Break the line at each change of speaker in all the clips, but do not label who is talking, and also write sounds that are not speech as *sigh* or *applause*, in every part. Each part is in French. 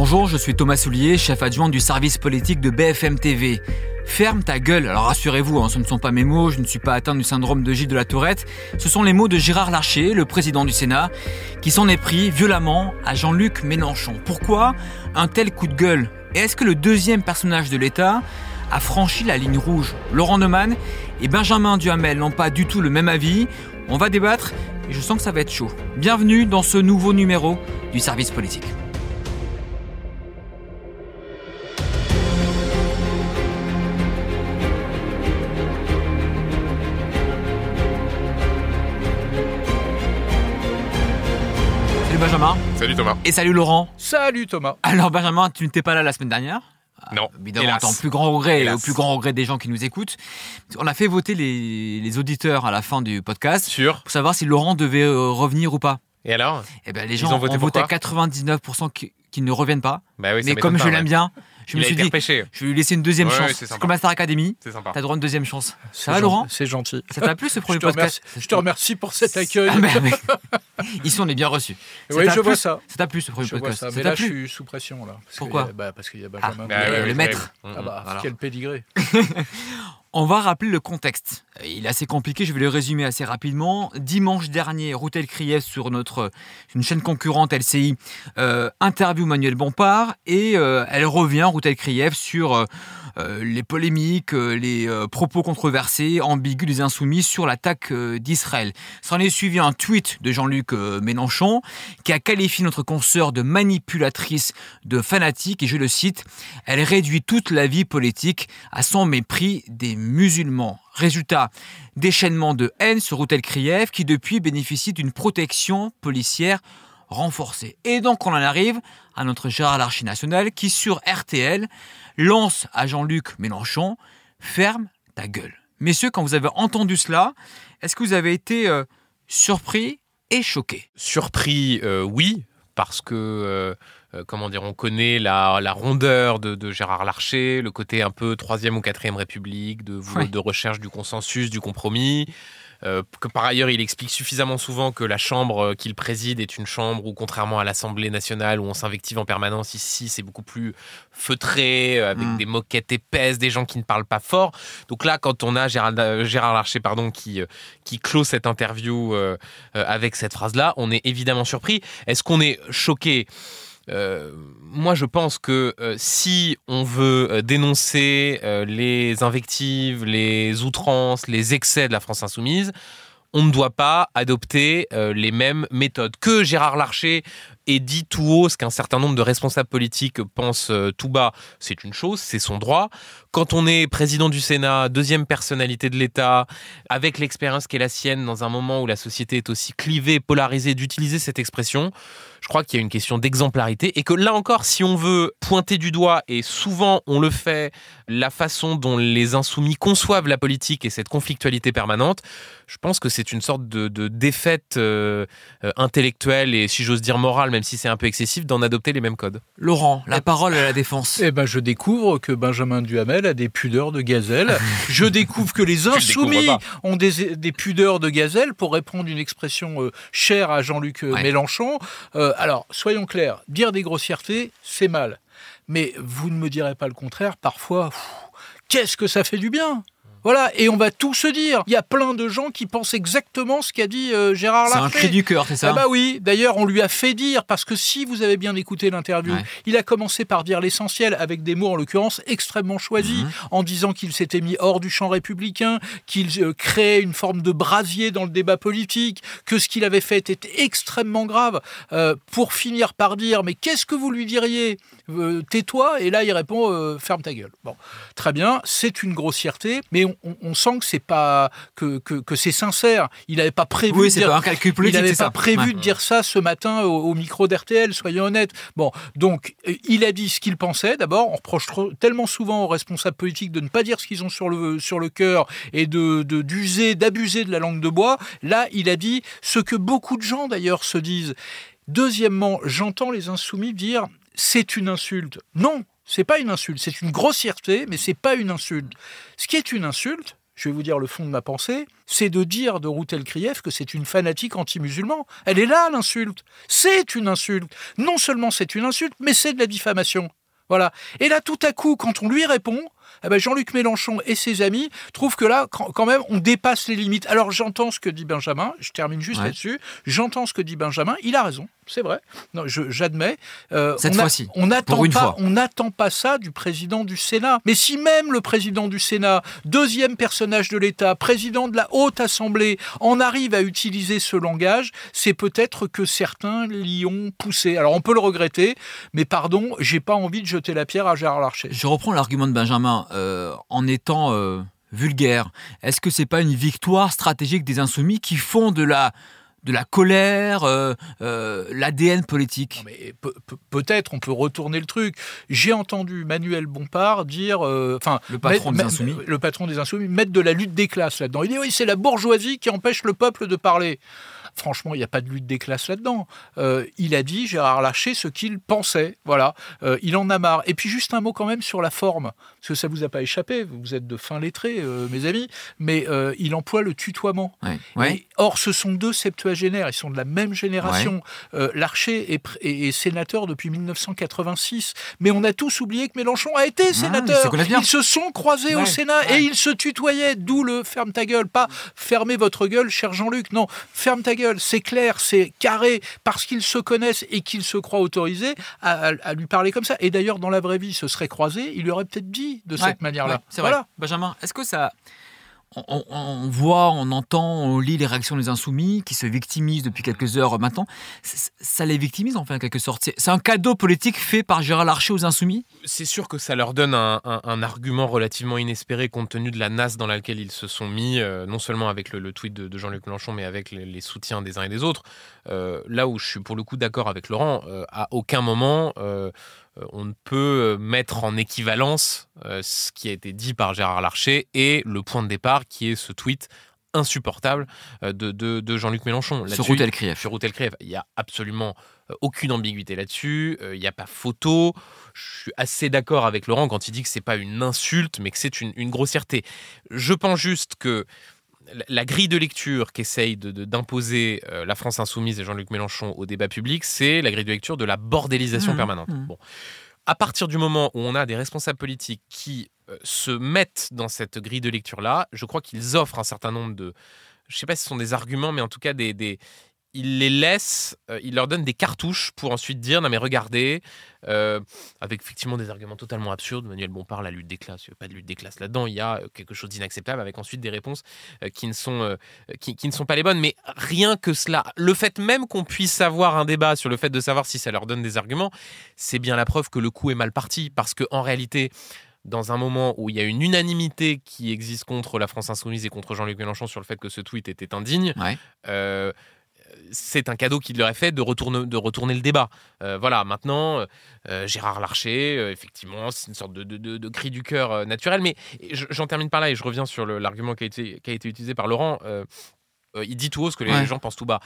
Bonjour, je suis Thomas Soulier, chef adjoint du service politique de BFM TV. Ferme ta gueule. Alors rassurez-vous, hein, ce ne sont pas mes mots, je ne suis pas atteint du syndrome de Gilles de la Tourette. Ce sont les mots de Gérard Larcher, le président du Sénat, qui s'en est pris violemment à Jean-Luc Mélenchon. Pourquoi un tel coup de gueule? Et est-ce que le deuxième personnage de l'État a franchi la ligne rouge? Laurent Neumann et Benjamin Duhamel n'ont pas du tout le même avis. On va débattre et je sens que ça va être chaud. Bienvenue dans ce nouveau numéro du service politique. Salut
Thomas.
Et salut Laurent.
Salut Thomas.
Alors Benjamin, tu n'étais pas là la semaine dernière?
Non,
Évidemment,
hélas.
en plus grand regret, et au plus grand regret des gens qui nous écoutent. On a fait voter les, les auditeurs à la fin du podcast
Sûr.
pour savoir si Laurent devait euh, revenir ou pas.
Et alors?
Eh ben, les gens
ont voté pour
voté à
quoi
99% qui, qui ne reviennent pas.
Bah oui, ça
Mais
m'étonne
comme
pas,
je
ouais.
l'aime bien, je
Il
me
a
suis
été
dit,
repêché.
je vais lui laisser une deuxième
Ouais, ouais,
chance.
c'est sympa.
comme la Star Academy.
C'est sympa.
T'as droit à une deuxième chance. Ça va, Laurent?
C'est gentil.
Ça t'a plu ce
Je
premier
te,
podcast?
remercie, je te remercie pour cet accueil.
Ah, mais- mais- *laughs* Ici, on est bien reçus. Ça
oui,
t'a
je
plu
vois ça.
Ça t'a plu ce premier
Je vois
podcast
ça.
Ça
Mais
t'a
là, je
plu
suis sous pression. Là, parce
Pourquoi
bah, Parce qu'il y a
Ah,
Benjamin.
Bah
le- maître.
Ah bah,
Voilà.
quel pédigré. *laughs*
On va rappeler le contexte. Il est assez compliqué, je vais le résumer assez rapidement. Dimanche dernier, Routel Krief sur notre une chaîne concurrente LCI euh, interview Manuel Bompard et euh, elle revient Routel Krief sur euh, les polémiques, les euh, propos controversés, ambigus des insoumis sur l'attaque euh, d'Israël. S'en est suivi un tweet de Jean-Luc euh, Mélenchon qui a qualifié notre consoeur de manipulatrice, de fanatique et je le cite, elle réduit toute la vie politique à son mépris des musulmans. Résultat, déchaînement de haine sur Routel Krief qui depuis bénéficie d'une protection policière renforcée. Et donc on en arrive à notre Gérard Larcher national qui sur RTL lance à Jean-Luc Mélenchon ferme ta gueule. Messieurs, quand vous avez entendu cela, est-ce que vous avez été euh, surpris et choqué
Surpris, euh, oui, parce que, euh, euh, comment dire, on connaît la, la rondeur de, de Gérard Larcher, le côté un peu troisième ou quatrième République, de, de recherche du consensus, du compromis. Euh, que par ailleurs, il explique suffisamment souvent que la chambre euh, qu'il préside est une chambre où, contrairement à l'Assemblée nationale, où on s'invective en permanence, ici, c'est beaucoup plus feutré, euh, avec
Mm.
des moquettes épaisses, des gens qui ne parlent pas fort. Donc là, quand on a Gérard, euh, Gérard Larcher pardon, qui, qui clôt cette interview avec cette phrase-là, on est évidemment surpris. Est-ce qu'on est choqué? Euh, moi, je pense que euh, si on veut euh, dénoncer les invectives, les outrances, les excès de la France insoumise, on ne doit pas adopter les mêmes méthodes. Que Gérard Larcher ait dit tout haut ce qu'un certain nombre de responsables politiques pensent euh, tout bas, c'est une chose, c'est son droit. Quand on est président du Sénat, deuxième personnalité de l'État, avec l'expérience qui est la sienne dans un moment où la société est aussi clivée, polarisée, d'utiliser cette expression, je crois qu'il y a une question d'exemplarité et que là encore, si on veut pointer du doigt, et souvent on le fait, la façon dont les insoumis conçoivent la politique et cette conflictualité permanente, je pense que c'est une sorte de, de défaite euh, euh, intellectuelle et, si j'ose dire, morale, même si c'est un peu excessif, d'en adopter les mêmes codes.
Laurent, la parole à la défense.
Eh ben, je découvre que Benjamin Duhamel a des pudeurs de gazelle. je découvre que les *laughs* insoumis ont des, des pudeurs de gazelle, pour répondre une expression euh, chère à Jean-Luc euh,
Ouais.
Mélenchon. Euh, alors, soyons clairs, dire des grossièretés, c'est mal. Mais vous ne me direz pas le contraire, parfois, qu'est-ce que ça fait du bien? Voilà, et on va tout se dire. Il y a plein de gens qui pensent exactement ce qu'a dit euh, Gérard
C'est
Larcher.
un cri du cœur, c'est ça
Ah bah oui, d'ailleurs on lui a fait dire, parce que si vous avez bien écouté l'interview,
Ouais.
il a commencé par dire l'essentiel avec des mots en l'occurrence extrêmement choisis,
Mhm.
en disant qu'il s'était mis hors du champ républicain, qu'il euh, créait une forme de brasier dans le débat politique, que ce qu'il avait fait était extrêmement grave, euh, pour finir par dire mais qu'est-ce que vous lui diriez Tais-toi, et là il répond ferme ta gueule. Bon, très bien, c'est une grossièreté, mais on, sent que c'est pas que, que, que c'est sincère. Il n'avait pas prévu
Oui,
de dire-
pas un calcul
il
politique,
n'avait
c'est
pas
ça.
prévu
Ouais.
de dire ça ce matin au, au micro d'RTL, soyons honnêtes. Bon, donc euh, il a dit ce qu'il pensait. D'abord, on reproche trop- tellement souvent aux responsables politiques de ne pas dire ce qu'ils ont sur le, sur le cœur et de- d'user, d'abuser de la langue de bois. Là, il a dit ce que beaucoup de gens d'ailleurs se disent. Deuxièmement, j'entends les insoumis dire c'est une insulte. Non, c'est pas une insulte, c'est une grossièreté, mais c'est pas une insulte. Ce qui est une insulte, je vais vous dire le fond de ma pensée, c'est de dire de Routel Krief que c'est une fanatique anti-musulman. Elle est là, l'insulte. C'est une insulte. Non seulement c'est une insulte, mais c'est de la diffamation. Voilà. Et là, tout à coup, quand on lui répond, eh ben, Jean-Luc Mélenchon et ses amis trouvent que là, quand même, on dépasse les limites. Alors j'entends ce que dit Benjamin, je termine juste là-dessus, j'entends ce que dit Benjamin, il a raison c'est vrai. Non, j'admets.
Euh, Cette fois-ci.
On n'attend pas, on n'attend pas ça du président du Sénat. Mais si même le président du Sénat, deuxième personnage de l'État, président de la Haute Assemblée, en arrive à utiliser ce langage, c'est peut-être que certains l'y ont poussé. Alors on peut le regretter, mais pardon, j'ai pas envie de jeter la pierre à Gérard Larcher.
Je reprends l'argument de Benjamin euh, en étant euh, vulgaire. Est-ce que c'est pas une victoire stratégique des insoumis qui font de la de la colère, euh, euh, l'ADN politique
Peut-être, on peut retourner le truc. J'ai entendu Manuel Bompard dire,
euh, enfin, le patron des insoumis,
le patron des insoumis, mettre de la lutte des classes là-dedans. Il dit oui, c'est la bourgeoisie qui empêche le peuple de parler. Franchement, il n'y a pas de lutte des classes là-dedans. Il a dit, Gérard Larcher, ce qu'il pensait. Voilà. Il en a marre. Et puis, juste un mot quand même sur la forme. Parce que ça ne vous a pas échappé. Vous êtes de fin lettrés, euh, mes amis. Mais il emploie le tutoiement. or, ce sont deux septuagénaires. Ils sont de la même génération. Larcher est, sénateur depuis 1986. Mais on a tous oublié que Mélenchon a été sénateur. ils se sont croisés au Sénat et ils se tutoyaient. D'où le ferme ta gueule. Pas fermez votre gueule, cher Jean-Luc. Non, ferme ta gueule c'est clair, c'est carré, parce qu'ils se connaissent et qu'ils se croient autorisés à, lui parler comme ça. Et d'ailleurs, dans la vraie vie, ce serait croisé, il lui aurait peut-être dit de cette manière-là.
c'est vrai. Benjamin, est-ce que ça, on, voit, on entend, on lit les réactions des insoumis qui se victimisent depuis quelques heures maintenant. Ça les victimise en fait en quelque sorte. C'est un cadeau politique fait par Gérard Larcher aux insoumis?
C'est sûr que ça leur donne un, argument relativement inespéré compte tenu de la nasse dans laquelle ils se sont mis, euh, non seulement avec le, tweet de, Jean-Luc Mélenchon, mais avec les, soutiens des uns et des autres. Euh, là où je suis pour le coup d'accord avec Laurent, euh, à aucun moment on ne peut euh, mettre en équivalence euh, ce qui a été dit par Gérard Larcher et le point de départ qui est ce tweet insupportable de, Jean-Luc Mélenchon.
Sur Routel Krief.
Sur Krief. Il n'y a absolument aucune ambiguïté là-dessus. Il n'y a pas photo. Je suis assez d'accord avec Laurent quand il dit que c'est pas une insulte, mais que c'est une, une, grossièreté. Je pense juste que la grille de lecture qu'essaye d'imposer de, euh, la France insoumise et Jean-Luc Mélenchon au débat public, c'est la grille de lecture de la bordélisation mmh. permanente. Mmh. Bon. À partir du moment où on a des responsables politiques qui euh, se mettent dans cette grille de lecture-là, je crois qu'ils offrent un certain nombre de... Je ne sais pas si ce sont des arguments, mais en tout cas des, des, il les laisse, euh, il leur donne des cartouches pour ensuite dire non mais regardez, euh, avec effectivement des arguments totalement absurdes. Manuel Bompard, la lutte des classes, il n'y a pas de lutte des classes là-dedans, il y a euh, quelque chose d'inacceptable avec ensuite des réponses qui, ne sont, qui, ne sont pas les bonnes. Mais rien que cela, le fait même qu'on puisse avoir un débat sur le fait de savoir si ça leur donne des arguments, c'est bien la preuve que le coup est mal parti parce qu'en réalité, dans un moment où il y a une unanimité qui existe contre la France insoumise et contre Jean-Luc Mélenchon sur le fait que ce tweet était indigne, c'est un cadeau qu'il leur a fait de retourner, le débat. Euh, voilà, maintenant, euh, Gérard Larcher, euh, effectivement, c'est une sorte de, cri du cœur naturel. Mais j'en termine par là et je reviens sur l'argument qui a été utilisé par Laurent. Il dit tout haut ce que les gens pensent tout bas.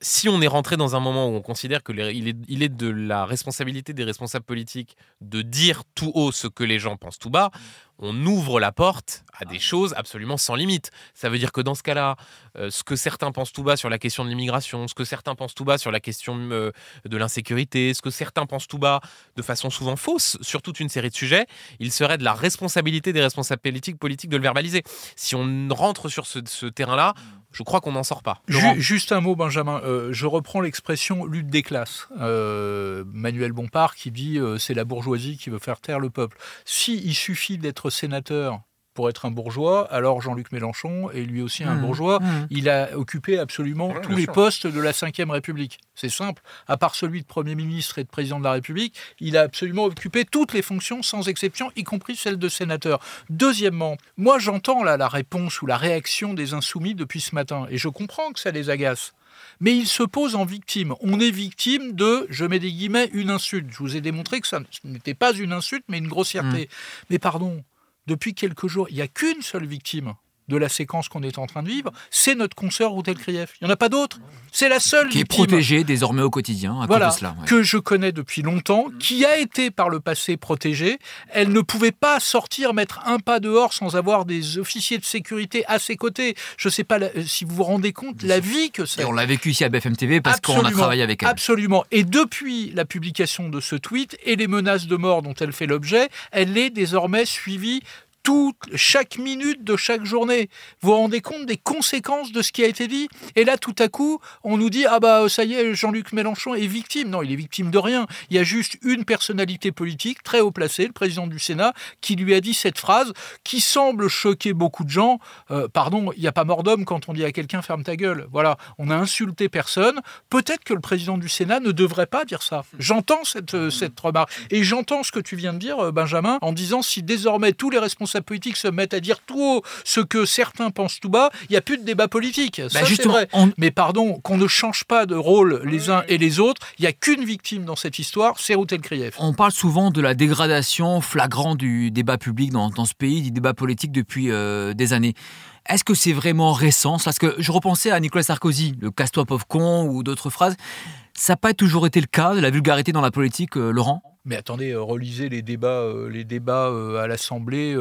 si on est rentré dans un moment où on considère qu'il est, il est de la responsabilité des responsables politiques de dire tout haut ce que les gens pensent tout bas, on ouvre la porte à des choses absolument sans limite. Ça veut dire que dans ce cas-là, euh, ce que certains pensent tout bas sur la question de l'immigration, ce que certains pensent tout bas sur la question euh, de l'insécurité, ce que certains pensent tout bas de façon souvent fausse sur toute une série de sujets, il serait de la responsabilité des responsables politiques, politiques de le verbaliser. Si on rentre sur ce, terrain-là, je crois qu'on n'en sort pas.
Juste un mot, Benjamin. Euh, je reprends l'expression lutte des classes. Manuel Bompard qui dit c'est la bourgeoisie qui veut faire taire le peuple. Si il suffit d'être sénateur pour être un bourgeois, alors Jean-Luc Mélenchon est lui aussi un mmh. bourgeois. Mmh. Il a occupé absolument tous les postes de la Ve République. C'est simple. À part celui de Premier ministre et de Président de la République, il a absolument occupé toutes les fonctions sans exception, y compris celle de sénateur. Deuxièmement, moi j'entends là la réponse ou la réaction des insoumis depuis ce matin, et je comprends que ça les agace mais ils se posent en victime. On est victime de, je mets des guillemets, une insulte. Je vous ai démontré que ça n'était pas une insulte, mais une grossièreté. Mmh. Mais pardon, depuis quelques jours, il n'y a qu'une seule victime. De la séquence qu'on est en train de vivre, c'est notre consoeur Routel Krief. Il n'y en a pas d'autre. C'est la seule
Qui est protégée désormais au quotidien à
Voilà,
cause de cela. ouais.
que je connais depuis longtemps, qui a été par le passé protégée. Elle ne pouvait pas sortir, mettre un pas dehors sans avoir des officiers de sécurité à ses côtés. Je ne sais pas euh, si vous vous rendez compte la vie que c'est.
Et on l'a vécu ici à BFM TV parce qu'on a travaillé avec elle.
Absolument. Et depuis la publication de ce tweet et les menaces de mort dont elle fait l'objet, elle est désormais suivie chaque minute de chaque journée. Vous vous rendez compte des conséquences de ce qui a été dit? Et là, tout à coup, on nous dit Ah bah ça y est, Jean-Luc Mélenchon est victime. Non, il est victime de rien. Il y a juste une personnalité politique très haut placée, le président du Sénat, qui lui a dit cette phrase qui semble choquer beaucoup de gens. Euh, pardon, il n'y a pas mort d'homme quand on dit à quelqu'un ferme ta gueule. Voilà, on a insulté personne. Peut-être que le président du Sénat ne devrait pas dire ça. J'entends cette, euh, cette remarque. Et j'entends ce que tu viens de dire, euh, Benjamin, en disant si désormais tous les responsables politiques se mettent à dire tout haut ce que certains pensent tout bas, il n'y a plus de débat politique.
Bah,
ça,
justement,
vrai.
on-
Mais pardon, qu'on ne change pas de rôle les uns et les autres. Il n'y a qu'une victime dans cette histoire, c'est Routel Krief.
On parle souvent de la dégradation flagrante du débat public dans, dans ce pays, du débat politique depuis euh, des années. Est-ce que c'est vraiment récent Parce que je repensais à Nicolas Sarkozy, le casse-toi pauvre con ou d'autres phrases. Ça n'a pas toujours été le cas de la vulgarité dans la politique, euh, Laurent?
Mais attendez, euh, relisez les débats, euh, euh, à l'Assemblée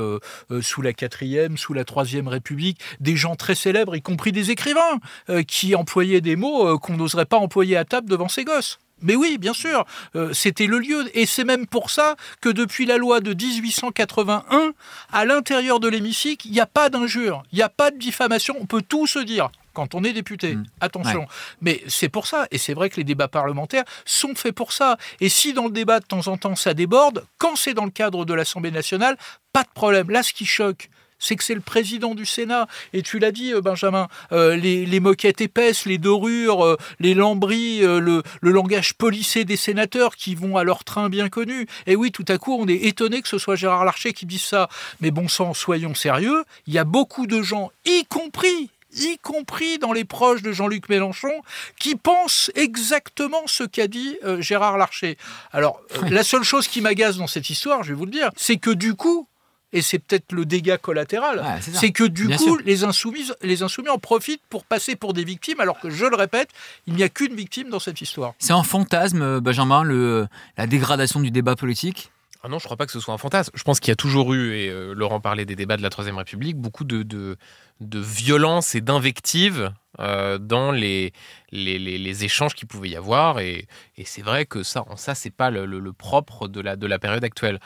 sous la quatrième, sous la troisième République, des gens très célèbres, y compris des écrivains, qui employaient des mots qu'on n'oserait pas employer à table devant ses gosses. Mais oui, bien sûr, euh, c'était le lieu. Et c'est même pour ça que depuis la loi de 1881, à l'intérieur de l'hémicycle, il n'y a pas d'injure, il n'y a pas de diffamation, on peut tout se dire quand on est député.
Mm.
Attention. Mais c'est pour ça, et c'est vrai que les débats parlementaires sont faits pour ça. Et si dans le débat, de temps en temps, ça déborde, quand c'est dans le cadre de l'Assemblée nationale, pas de problème. Là, ce qui choque, c'est que c'est le président du Sénat. Et tu l'as dit, euh, Benjamin, euh, les, les moquettes épaisses, les dorures, euh, les lambris, euh, le, le langage policé des sénateurs qui vont à leur train bien connu. Et oui, tout à coup, on est étonné que ce soit Gérard Larcher qui dise ça. Mais bon sang, soyons sérieux, il y a beaucoup de gens, y compris y compris dans les proches de Jean-Luc Mélenchon, qui pensent exactement ce qu'a dit Gérard Larcher. Alors, la seule chose qui m'agace dans cette histoire, je vais vous le dire, c'est que du coup, et c'est peut-être le dégât collatéral,
Ouais, c'est
que du
Bien
coup,
sûr.
les insoumis, les insoumis en profitent pour passer pour des victimes, alors que, je le répète, il n'y a qu'une victime dans cette histoire.
C'est un fantasme, euh, Benjamin, le, la dégradation du débat politique?
Ah non, je crois pas que ce soit un fantasme. Je pense qu'il y a toujours eu, et euh, Laurent parlait des débats de la Troisième République, beaucoup de, de, de violence et d'invective euh, dans les, les, les- les échanges qu'il pouvait y avoir. Et, et c'est vrai que ça, en ça, c'est pas le, le- le propre de la, de la période actuelle.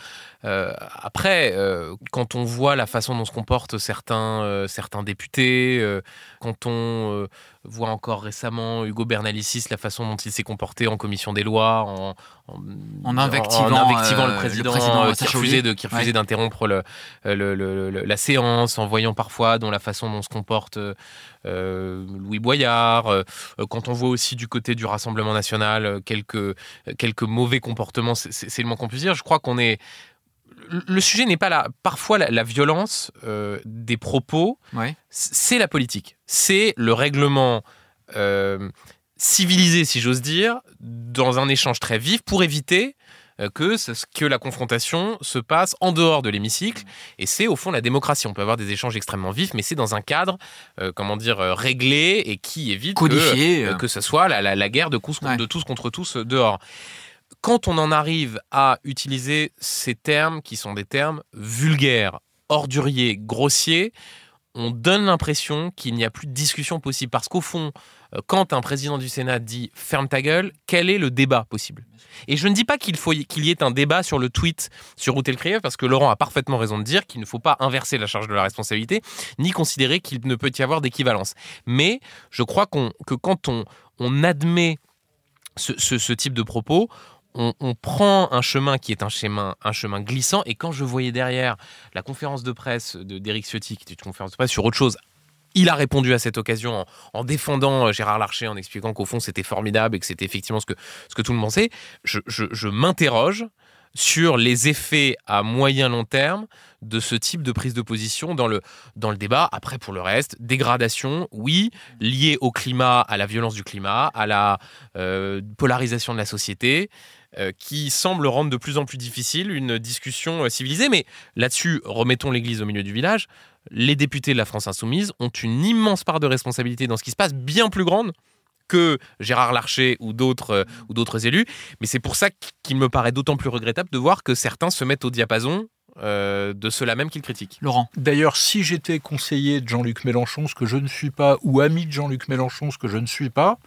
Euh, après, euh, quand on voit la façon dont se comportent certains, certains députés, quand on voit encore récemment Hugo Bernalicis, la façon dont il s'est comporté en commission des lois, en, en,
En invectivant,
en invectivant le
le
président, qui refusait qui
Ouais.
d'interrompre le- la séance, en voyant parfois dans la façon dont se comporte euh, euh, Louis Boyard, euh, quand on voit aussi du côté du Rassemblement national quelques, quelques mauvais comportements, c'est- le moins qu'on puisse dire. Je crois qu'on est. le- sujet n'est pas là. Parfois, la, la violence euh, des propos,
Ouais.
c'est la politique. C'est le règlement euh, civilisé, si j'ose dire, dans un échange très vif pour éviter que, ce- que la confrontation se passe en dehors de l'hémicycle. Et c'est au fond la démocratie. On peut avoir des échanges extrêmement vifs, mais c'est dans un cadre, euh, comment dire, euh, réglé et qui évite que,
Codifié.
euh, que ce soit la, la- la guerre de,
Ouais.
de tous contre tous euh, dehors. Quand on en arrive à utiliser ces termes qui sont des termes vulgaires, orduriers, grossiers, on donne l'impression qu'il n'y a plus de discussion possible. Parce qu'au fond, euh, quand un président du Sénat dit ferme ta gueule, quel est le débat possible? Et je ne dis pas qu'il faut qu'il y ait un débat sur le tweet sur Routel Krief, parce que Laurent a parfaitement raison de dire qu'il ne faut pas inverser la charge de la responsabilité, ni considérer qu'il ne peut y avoir d'équivalence. Mais je crois que quand on, admet ce type de propos, on, prend un chemin qui est un chemin, un chemin glissant. Et quand je voyais derrière la conférence de presse de- d'Éric Ciotti, qui était une conférence de presse sur autre chose, il a répondu à cette occasion en, en défendant euh, Gérard Larcher, en expliquant qu'au fond c'était formidable et que c'était effectivement ce que, tout le monde pensait. Je, m'interroge sur les effets à moyen long terme de ce type de prise de position dans le, dans le débat. Après, pour le reste, dégradation, oui, liée au climat, à la violence du climat, à la euh, polarisation de la société, qui semble rendre de plus en plus difficile une discussion euh, civilisée. Mais là-dessus, remettons l'église au milieu du village. les députés de la France Insoumise ont une immense part de responsabilité dans ce qui se passe, bien plus grande que Gérard Larcher ou d'autres euh, ou d'autres élus. Mais c'est pour ça qu'il me paraît d'autant plus regrettable de voir que certains se mettent au diapason euh, de ceux-là même qu'ils critiquent.
Laurent.
D'ailleurs, si j'étais conseiller de Jean-Luc Mélenchon, ce que je ne suis pas, ou ami de Jean-Luc Mélenchon, ce que je ne suis pas,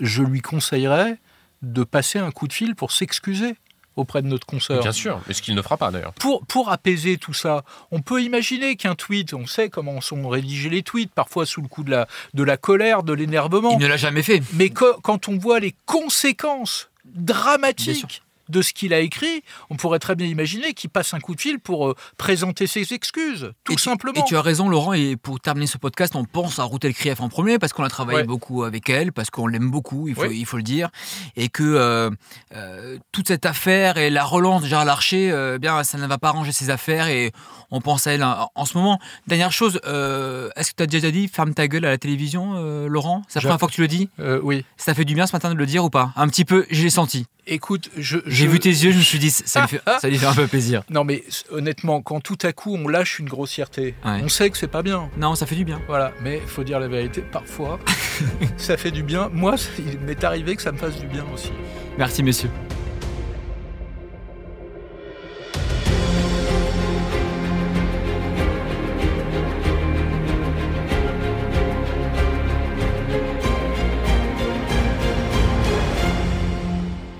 je lui conseillerais de passer un coup de fil pour s'excuser auprès de notre consoeur.
Bien sûr, mais ce qu'il ne fera pas d'ailleurs.
Pour, pour apaiser tout ça, on peut imaginer qu'un tweet, on sait comment sont rédigés les tweets, parfois sous le coup de la, de la colère, de l'énervement.
Il ne l'a jamais fait.
Mais que- quand on voit les conséquences dramatiques de ce qu'il a écrit, on pourrait très bien imaginer qu'il passe un coup de fil pour euh, présenter ses excuses, tout
Et tu-
simplement.
Et tu as raison, Laurent. Et pour terminer ce podcast, on pense à Routel Krief en premier parce qu'on a travaillé
Ouais.
beaucoup avec elle, parce qu'on l'aime beaucoup, il faut,
Oui.
il faut le dire. Et que euh, euh, toute cette affaire et la relance de Gérard Larcher, euh, eh bien, ça ne va pas arranger ses affaires. Et on pense à elle en, en ce moment. Dernière chose, est-ce que tu as déjà dit ferme ta gueule à la télévision, Laurent? C'est la
Je-
première fois que tu le dis?
Oui.
Ça fait du bien ce matin de le dire ou pas? Un petit peu, je l'ai senti.
Écoute, je,
J'ai vu tes yeux, je me suis dit, ça lui fait, ça lui fait un peu plaisir.
Non, mais honnêtement, quand tout à coup on lâche une grossièreté,
Ouais.
on sait que c'est pas bien.
Non, ça fait du bien.
Voilà, mais il faut dire la vérité, parfois *laughs* ça fait du bien. Moi, il m'est arrivé que ça me fasse du bien aussi.
Merci, messieurs.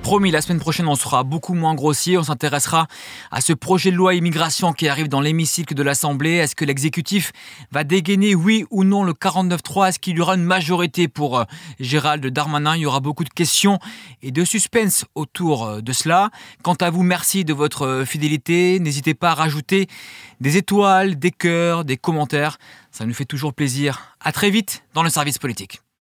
Promis, la semaine prochaine, on sera beaucoup moins grossier. On s'intéressera à ce projet de loi immigration qui arrive dans l'hémicycle de l'Assemblée. Est-ce que l'exécutif va dégainer, oui ou non, le 49.3 Est-ce qu'il y aura une majorité pour euh, Gérald Darmanin? Il y aura beaucoup de questions et de suspense autour euh, de cela. Quant à vous, merci de votre euh, fidélité. N'hésitez pas à rajouter des étoiles, des cœurs, des commentaires. Ça nous fait toujours plaisir. À très vite dans le service politique.